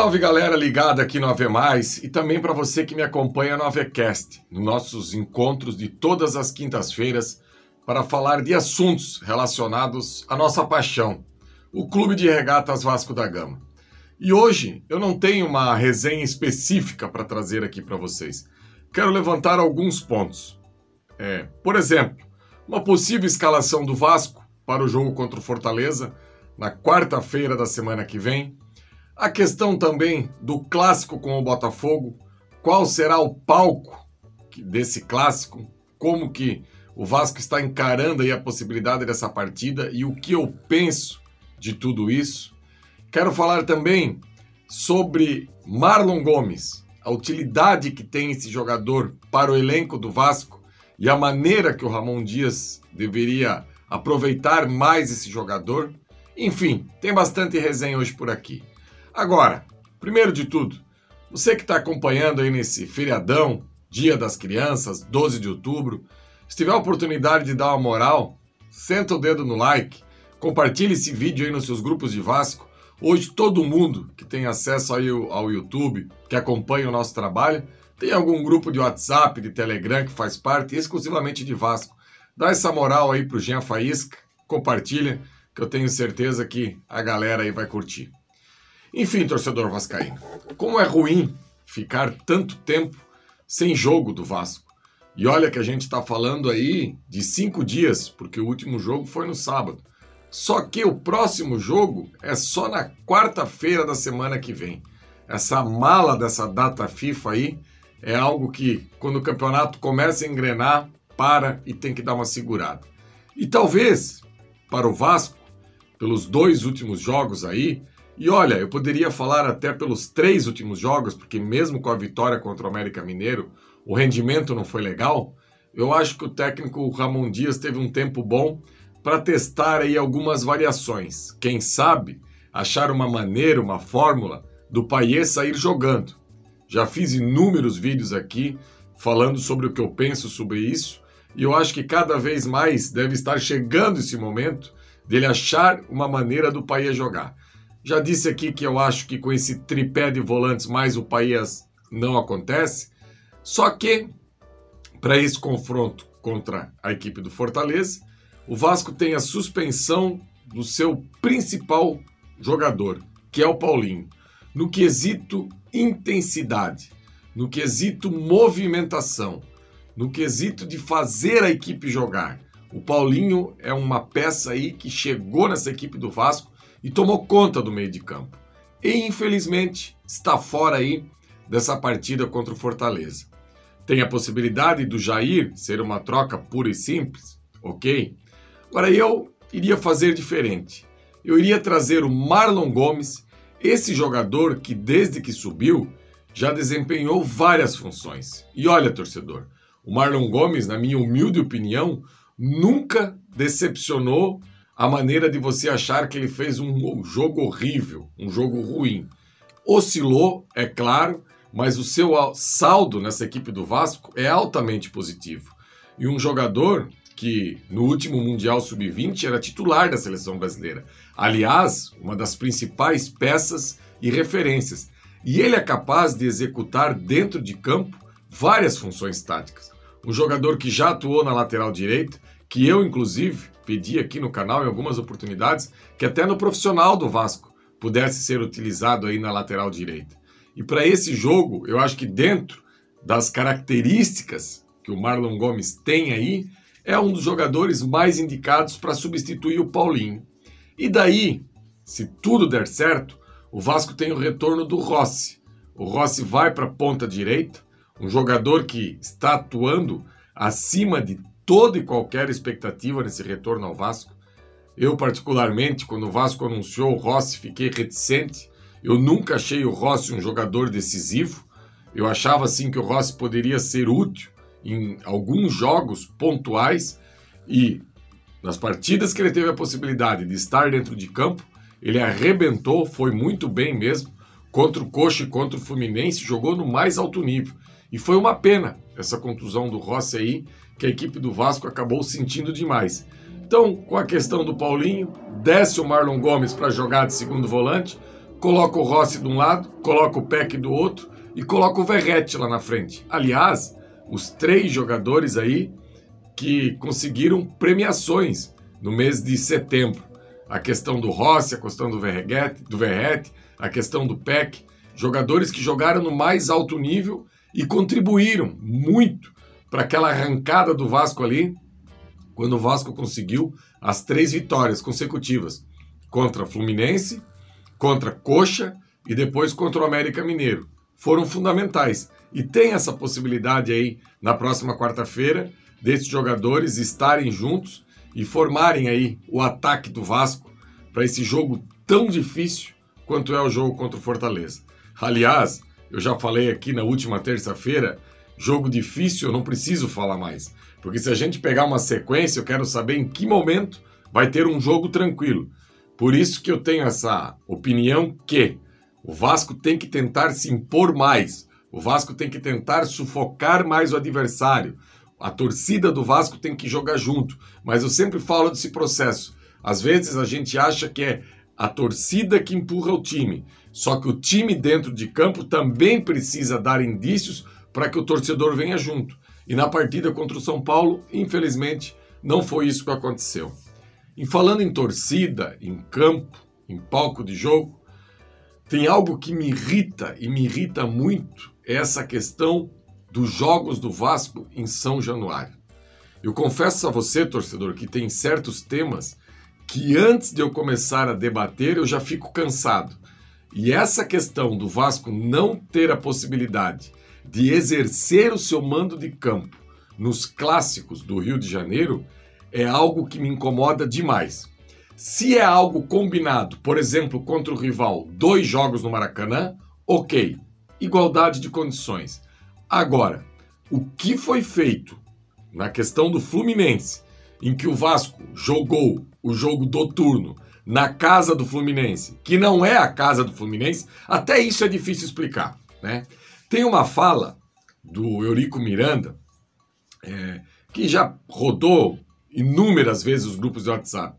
Salve galera ligada aqui no AV Mais e também para você que me acompanha no AVCast, nos nossos encontros de todas as quintas-feiras para falar de assuntos relacionados à nossa paixão, o Clube de Regatas Vasco da Gama. E hoje eu não tenho uma resenha específica para trazer aqui para vocês. Quero levantar alguns pontos. É, por exemplo, uma possível escalação do Vasco para o jogo contra o Fortaleza na quarta-feira da semana que vem a questão também do clássico com o Botafogo, qual será o palco desse clássico, como que o Vasco está encarando aí a possibilidade dessa partida e o que eu penso de tudo isso. Quero falar também sobre Marlon Gomes, a utilidade que tem esse jogador para o elenco do Vasco e a maneira que o Ramon Dias deveria aproveitar mais esse jogador. Enfim, tem bastante resenha hoje por aqui. Agora, primeiro de tudo, você que está acompanhando aí nesse feriadão, Dia das Crianças, 12 de outubro, se tiver a oportunidade de dar uma moral, senta o dedo no like, compartilhe esse vídeo aí nos seus grupos de Vasco. Hoje todo mundo que tem acesso aí ao YouTube, que acompanha o nosso trabalho, tem algum grupo de WhatsApp, de Telegram que faz parte exclusivamente de Vasco. Dá essa moral aí pro Jean Faísca, compartilha, que eu tenho certeza que a galera aí vai curtir. Enfim, torcedor vascaíno, como é ruim ficar tanto tempo sem jogo do Vasco. E olha que a gente está falando aí de cinco dias, porque o último jogo foi no sábado. Só que o próximo jogo é só na quarta-feira da semana que vem. Essa mala dessa data FIFA aí é algo que, quando o campeonato começa a engrenar, para e tem que dar uma segurada. E talvez, para o Vasco, pelos dois últimos jogos aí, e olha, eu poderia falar até pelos três últimos jogos, porque mesmo com a vitória contra o América Mineiro, o rendimento não foi legal. Eu acho que o técnico Ramon Dias teve um tempo bom para testar aí algumas variações. Quem sabe achar uma maneira, uma fórmula do Paier sair jogando. Já fiz inúmeros vídeos aqui falando sobre o que eu penso sobre isso, e eu acho que cada vez mais deve estar chegando esse momento dele achar uma maneira do Paier jogar. Já disse aqui que eu acho que com esse tripé de volantes mais o Paías não acontece. Só que para esse confronto contra a equipe do Fortaleza, o Vasco tem a suspensão do seu principal jogador, que é o Paulinho, no quesito intensidade, no quesito movimentação, no quesito de fazer a equipe jogar. O Paulinho é uma peça aí que chegou nessa equipe do Vasco e tomou conta do meio de campo. E infelizmente está fora aí dessa partida contra o Fortaleza. Tem a possibilidade do Jair ser uma troca pura e simples, ok? Agora eu iria fazer diferente. Eu iria trazer o Marlon Gomes, esse jogador que desde que subiu já desempenhou várias funções. E olha, torcedor, o Marlon Gomes, na minha humilde opinião, nunca decepcionou a maneira de você achar que ele fez um jogo horrível, um jogo ruim. Oscilou, é claro, mas o seu saldo nessa equipe do Vasco é altamente positivo. E um jogador que no último Mundial Sub-20 era titular da seleção brasileira. Aliás, uma das principais peças e referências. E ele é capaz de executar dentro de campo várias funções táticas. Um jogador que já atuou na lateral direita, que eu, inclusive, pedi aqui no canal em algumas oportunidades, que até no profissional do Vasco pudesse ser utilizado aí na lateral direita. E para esse jogo, eu acho que dentro das características que o Marlon Gomes tem aí, é um dos jogadores mais indicados para substituir o Paulinho. E daí, se tudo der certo, o Vasco tem o retorno do Rossi. O Rossi vai para a ponta direita, um jogador que está atuando acima de toda e qualquer expectativa nesse retorno ao Vasco. Eu, particularmente, quando o Vasco anunciou o Rossi, fiquei reticente. Eu nunca achei o Rossi um jogador decisivo. Eu achava assim que o Rossi poderia ser útil em alguns jogos pontuais e nas partidas que ele teve a possibilidade de estar dentro de campo, ele arrebentou, foi muito bem mesmo. Contra o Coxa e contra o Fluminense, jogou no mais alto nível. E foi uma pena essa contusão do Rossi aí, que a equipe do Vasco acabou sentindo demais. Então, com a questão do Paulinho, desce o Marlon Gomes para jogar de segundo volante, coloca o Rossi de um lado, coloca o Peck do outro e coloca o Verrete lá na frente. Aliás, os três jogadores aí que conseguiram premiações no mês de setembro. A questão do Rossi, a questão do Verrete, do Verrete a questão do Peck, jogadores que jogaram no mais alto nível e contribuíram muito para aquela arrancada do Vasco ali, quando o Vasco conseguiu as três vitórias consecutivas contra Fluminense, contra Coxa e depois contra o América Mineiro. Foram fundamentais. E tem essa possibilidade aí na próxima quarta-feira desses jogadores estarem juntos e formarem aí o ataque do Vasco para esse jogo tão difícil quanto é o jogo contra o Fortaleza. Aliás, eu já falei aqui na última terça-feira, jogo difícil eu não preciso falar mais, porque se a gente pegar uma sequência, eu quero saber em que momento vai ter um jogo tranquilo. Por isso que eu tenho essa opinião que o Vasco tem que tentar se impor mais. O Vasco tem que tentar sufocar mais o adversário. A torcida do Vasco tem que jogar junto. Mas eu sempre falo desse processo. Às vezes a gente acha que é a torcida que empurra o time. Só que o time dentro de campo também precisa dar indícios para que o torcedor venha junto. E na partida contra o São Paulo, infelizmente, não foi isso que aconteceu. E falando em torcida, em campo, em palco de jogo, tem algo que me irrita e me irrita muito, é essa questão dos jogos do Vasco em São Januário. Eu confesso a você, torcedor, que tem certos temas que antes de eu começar a debater eu já fico cansado. E essa questão do Vasco não ter a possibilidade de exercer o seu mando de campo nos clássicos do Rio de Janeiro é algo que me incomoda demais. Se é algo combinado, por exemplo, contra o rival, dois jogos no Maracanã, ok, igualdade de condições. Agora, o que foi feito na questão do Fluminense, em que o Vasco jogou o jogo do turno na casa do Fluminense, que não é a casa do Fluminense, até isso é difícil explicar. Né? Tem uma fala do Eurico Miranda, é, que já rodou inúmeras vezes os grupos de WhatsApp,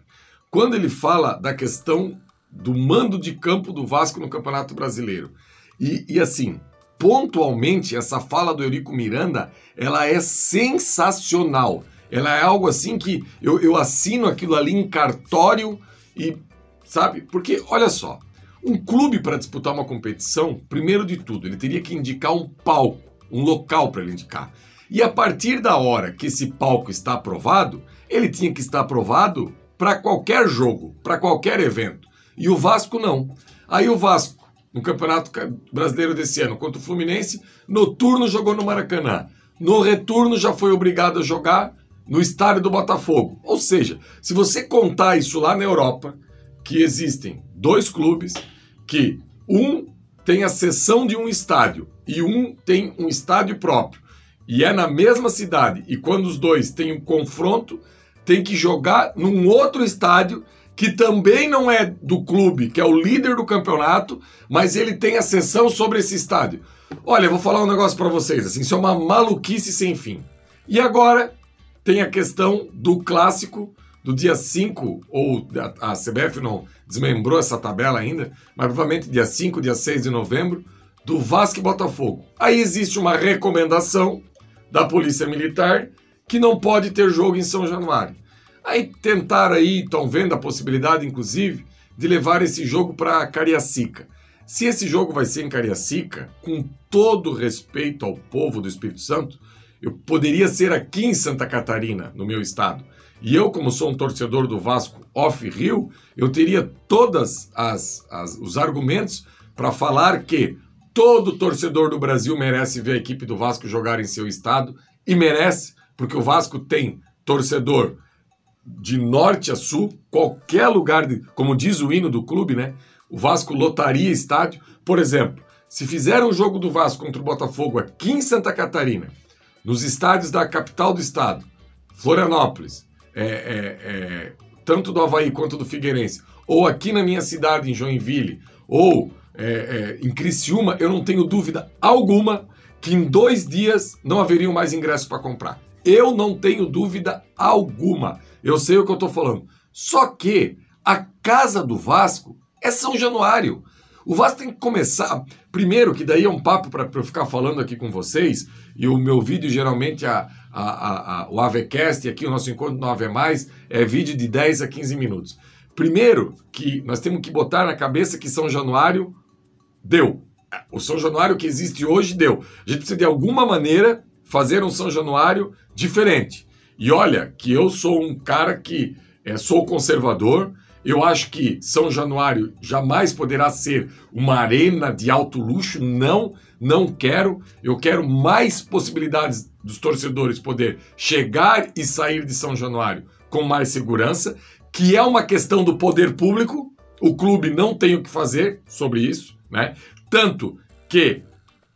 quando ele fala da questão do mando de campo do Vasco no Campeonato Brasileiro. E, e assim, pontualmente, essa fala do Eurico Miranda, ela é sensacional. Ela é algo assim que eu, eu assino aquilo ali em cartório e, sabe? Porque, olha só, um clube para disputar uma competição, primeiro de tudo, ele teria que indicar um palco, um local para ele indicar. E a partir da hora que esse palco está aprovado, ele tinha que estar aprovado para qualquer jogo, para qualquer evento. E o Vasco não. Aí o Vasco, no Campeonato Brasileiro desse ano, contra o Fluminense, no turno jogou no Maracanã. No retorno já foi obrigado a jogar no estádio do Botafogo. Ou seja, se você contar isso lá na Europa, que existem dois clubes que um tem a cessão de um estádio e um tem um estádio próprio e é na mesma cidade e quando os dois têm um confronto, tem que jogar num outro estádio que também não é do clube, que é o líder do campeonato, mas ele tem a sessão sobre esse estádio. Olha, vou falar um negócio para vocês, assim, isso é uma maluquice sem fim. E agora tem a questão do clássico do dia 5, ou a, a CBF não desmembrou essa tabela ainda, mas provavelmente dia 5, dia 6 de novembro, do Vasco e Botafogo. Aí existe uma recomendação da Polícia Militar que não pode ter jogo em São Januário. Aí tentaram aí, estão vendo a possibilidade, inclusive, de levar esse jogo para Cariacica. Se esse jogo vai ser em Cariacica, com todo respeito ao povo do Espírito Santo, eu poderia ser aqui em Santa Catarina, no meu estado. E eu, como sou um torcedor do Vasco off-Rio, eu teria todos os argumentos para falar que todo torcedor do Brasil merece ver a equipe do Vasco jogar em seu estado e merece, porque o Vasco tem torcedor de norte a sul, qualquer lugar, de, como diz o hino do clube, né? O Vasco lotaria estádio. Por exemplo, se fizer um jogo do Vasco contra o Botafogo aqui em Santa Catarina nos estádios da capital do estado, Florianópolis, é, é, é, tanto do Havaí quanto do Figueirense, ou aqui na minha cidade, em Joinville, ou é, é, em Criciúma, eu não tenho dúvida alguma que em dois dias não haveriam mais ingressos para comprar. Eu não tenho dúvida alguma. Eu sei o que eu estou falando. Só que a casa do Vasco é São Januário. O Vasco tem que começar. Primeiro, que daí é um papo para eu ficar falando aqui com vocês, e o meu vídeo geralmente, a, a, a, o AVCast, aqui o nosso encontro no AV, é vídeo de 10 a 15 minutos. Primeiro, que nós temos que botar na cabeça que São Januário deu. O São Januário que existe hoje deu. A gente precisa, de alguma maneira, fazer um São Januário diferente. E olha, que eu sou um cara que é, sou conservador, eu acho que São Januário jamais poderá ser uma arena de alto luxo. Não, não quero. Eu quero mais possibilidades dos torcedores poder chegar e sair de São Januário com mais segurança, que é uma questão do poder público. O clube não tem o que fazer sobre isso, né? Tanto que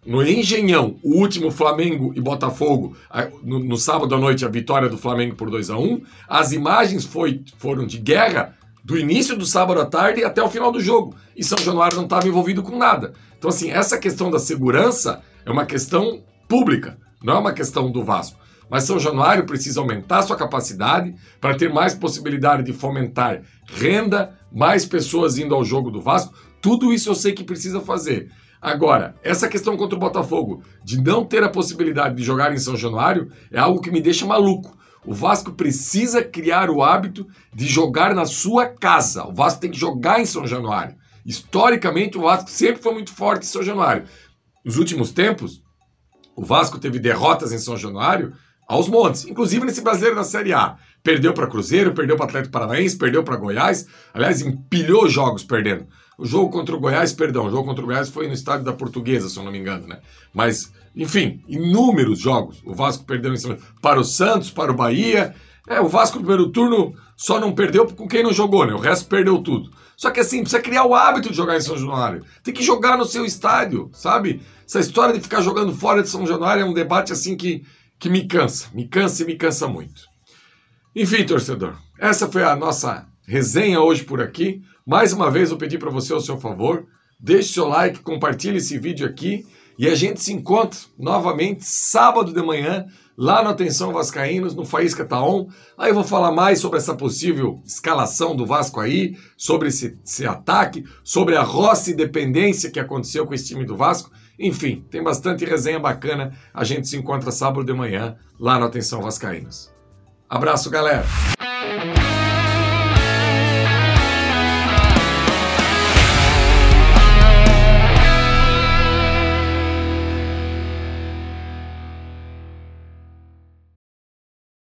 no Engenhão, o último Flamengo e Botafogo, no, no sábado à noite, a vitória do Flamengo por 2 a 1 as imagens foi, foram de guerra do início do sábado à tarde até o final do jogo. E São Januário não estava envolvido com nada. Então, assim, essa questão da segurança é uma questão pública, não é uma questão do Vasco. Mas São Januário precisa aumentar sua capacidade para ter mais possibilidade de fomentar renda, mais pessoas indo ao jogo do Vasco. Tudo isso eu sei que precisa fazer. Agora, essa questão contra o Botafogo de não ter a possibilidade de jogar em São Januário é algo que me deixa maluco. O Vasco precisa criar o hábito de jogar na sua casa. O Vasco tem que jogar em São Januário. Historicamente, o Vasco sempre foi muito forte em São Januário. Nos últimos tempos, o Vasco teve derrotas em São Januário aos montes, inclusive nesse brasileiro da Série A. Perdeu para Cruzeiro, perdeu para Atlético Paranaense, perdeu para Goiás. Aliás, empilhou jogos perdendo. O jogo contra o Goiás, perdão, o jogo contra o Goiás foi no estádio da Portuguesa, se eu não me engano, né? Mas enfim, inúmeros jogos. O Vasco perdeu para o Santos, para o Bahia. É, o Vasco no primeiro turno só não perdeu com quem não jogou, né? O resto perdeu tudo. Só que assim, precisa criar o hábito de jogar em São Januário. Tem que jogar no seu estádio, sabe? Essa história de ficar jogando fora de São Januário é um debate assim que, que me cansa. Me cansa e me cansa muito. Enfim, torcedor, essa foi a nossa resenha hoje por aqui. Mais uma vez eu pedi para você o seu favor. Deixe seu like, compartilhe esse vídeo aqui e a gente se encontra novamente sábado de manhã, lá no Atenção Vascaínos, no Faísca Taon. Aí eu vou falar mais sobre essa possível escalação do Vasco aí, sobre esse, esse ataque, sobre a roça e dependência que aconteceu com esse time do Vasco. Enfim, tem bastante resenha bacana. A gente se encontra sábado de manhã, lá no Atenção Vascaínos. Abraço, galera!